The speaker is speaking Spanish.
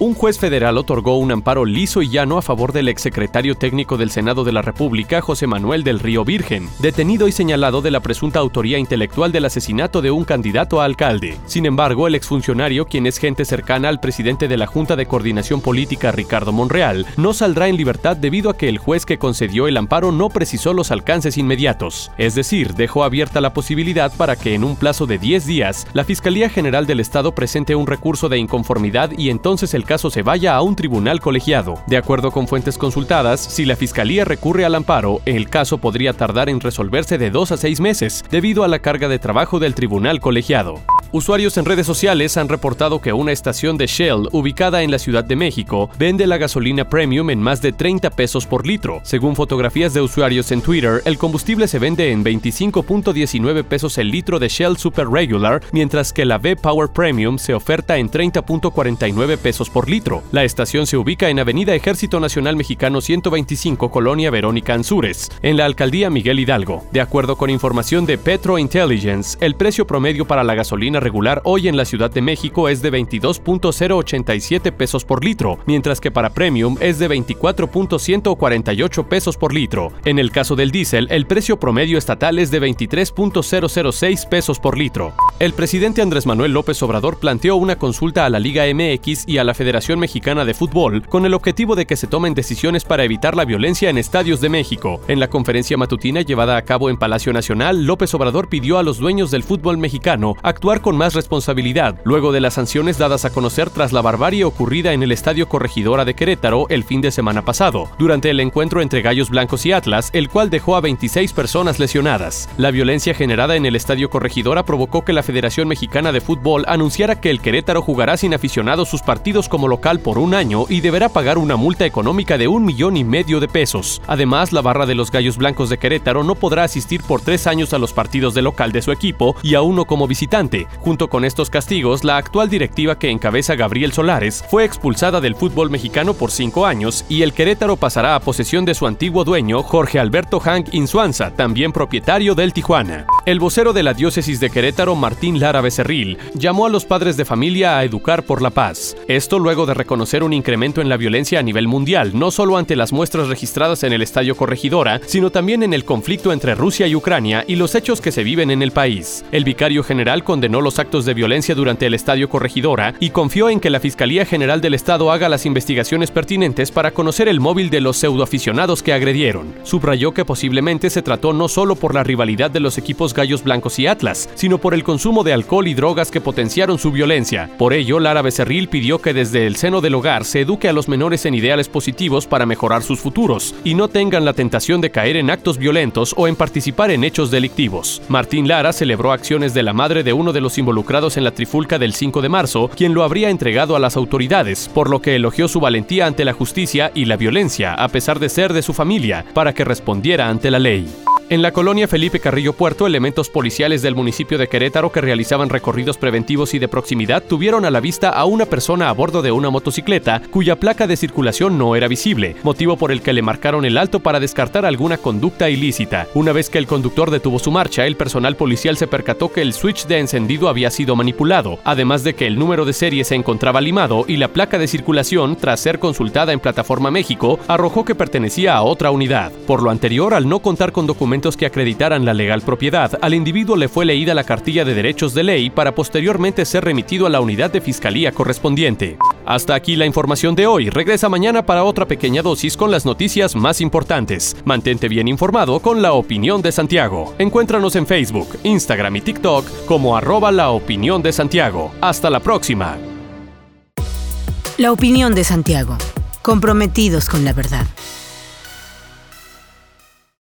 Un juez federal otorgó un amparo liso y llano a favor del exsecretario técnico del Senado de la República, José Manuel del Río Virgen, detenido y señalado de la presunta autoría intelectual del asesinato de un candidato a alcalde. Sin embargo, el exfuncionario, quien es gente cercana al presidente de la Junta de Coordinación Política, Ricardo Monreal, no saldrá en libertad debido a que el juez que concedió el amparo no precisó los alcances inmediatos. Es decir, dejó abierta la posibilidad para que en un plazo de 10 días, la Fiscalía General del Estado presente un recurso de inconformidad y entonces el caso se vaya a un tribunal colegiado. De acuerdo con fuentes consultadas, si la Fiscalía recurre al amparo, el caso podría tardar en resolverse de dos a seis meses, debido a la carga de trabajo del tribunal colegiado. Usuarios en redes sociales han reportado que una estación de Shell ubicada en la Ciudad de México vende la gasolina premium en más de 30 pesos por litro. Según fotografías de usuarios en Twitter, el combustible se vende en 25.19 pesos el litro de Shell Super Regular, mientras que la V-Power Premium se oferta en 30.49 pesos por litro. La estación se ubica en Avenida Ejército Nacional Mexicano 125, Colonia Verónica Anzures, en la alcaldía Miguel Hidalgo. De acuerdo con información de Petro Intelligence, el precio promedio para la gasolina regular hoy en la Ciudad de México es de 22.087 pesos por litro, mientras que para Premium es de 24.148 pesos por litro. En el caso del diésel, el precio promedio estatal es de 23.006 pesos por litro. El presidente Andrés Manuel López Obrador planteó una consulta a la Liga MX y a la Federación Mexicana de Fútbol con el objetivo de que se tomen decisiones para evitar la violencia en estadios de México. En la conferencia matutina llevada a cabo en Palacio Nacional, López Obrador pidió a los dueños del fútbol mexicano actuar con más responsabilidad, luego de las sanciones dadas a conocer tras la barbarie ocurrida en el Estadio Corregidora de Querétaro el fin de semana pasado, durante el encuentro entre Gallos Blancos y Atlas, el cual dejó a 26 personas lesionadas. La violencia generada en el Estadio Corregidora provocó que la Federación Mexicana de Fútbol anunciara que el Querétaro jugará sin aficionados sus partidos como local por un año y deberá pagar una multa económica de un millón y medio de pesos. Además, la barra de los Gallos Blancos de Querétaro no podrá asistir por tres años a los partidos de local de su equipo y a uno como visitante, Junto con estos castigos, la actual directiva que encabeza Gabriel Solares fue expulsada del fútbol mexicano por cinco años y el Querétaro pasará a posesión de su antiguo dueño, Jorge Alberto Hank Insuanza, también propietario del Tijuana. El vocero de la diócesis de Querétaro, Martín Lara Becerril, llamó a los padres de familia a educar por la paz. Esto luego de reconocer un incremento en la violencia a nivel mundial, no solo ante las muestras registradas en el Estadio Corregidora, sino también en el conflicto entre Rusia y Ucrania y los hechos que se viven en el país. El vicario general condenó los actos de violencia durante el Estadio Corregidora y confió en que la Fiscalía General del Estado haga las investigaciones pertinentes para conocer el móvil de los pseudoaficionados que agredieron. Subrayó que posiblemente se trató no solo por la rivalidad de los equipos Gallos Blancos y Atlas, sino por el consumo de alcohol y drogas que potenciaron su violencia. Por ello, Lara Becerril pidió que desde el seno del hogar se eduque a los menores en ideales positivos para mejorar sus futuros y no tengan la tentación de caer en actos violentos o en participar en hechos delictivos. Martín Lara celebró acciones de la madre de uno de los involucrados en la trifulca del 5 de marzo, quien lo habría entregado a las autoridades, por lo que elogió su valentía ante la justicia y la violencia, a pesar de ser de su familia, para que respondiera ante la ley. En la colonia Felipe Carrillo Puerto, elementos policiales del municipio de Querétaro que realizaban recorridos preventivos y de proximidad tuvieron a la vista a una persona a bordo de una motocicleta cuya placa de circulación no era visible, motivo por el que le marcaron el alto para descartar alguna conducta ilícita. Una vez que el conductor detuvo su marcha, el personal policial se percató que el switch de encendido había sido manipulado, además de que el número de serie se encontraba limado y la placa de circulación, tras ser consultada en Plataforma México, arrojó que pertenecía a otra unidad. Por lo anterior, al no contar con que acreditaran la legal propiedad, al individuo le fue leída la cartilla de derechos de ley para posteriormente ser remitido a la unidad de fiscalía correspondiente. Hasta aquí la información de hoy. Regresa mañana para otra pequeña dosis con las noticias más importantes. Mantente bien informado con la opinión de Santiago. Encuéntranos en Facebook, Instagram y TikTok como arroba la opinión de Santiago. Hasta la próxima. La opinión de Santiago. Comprometidos con la verdad.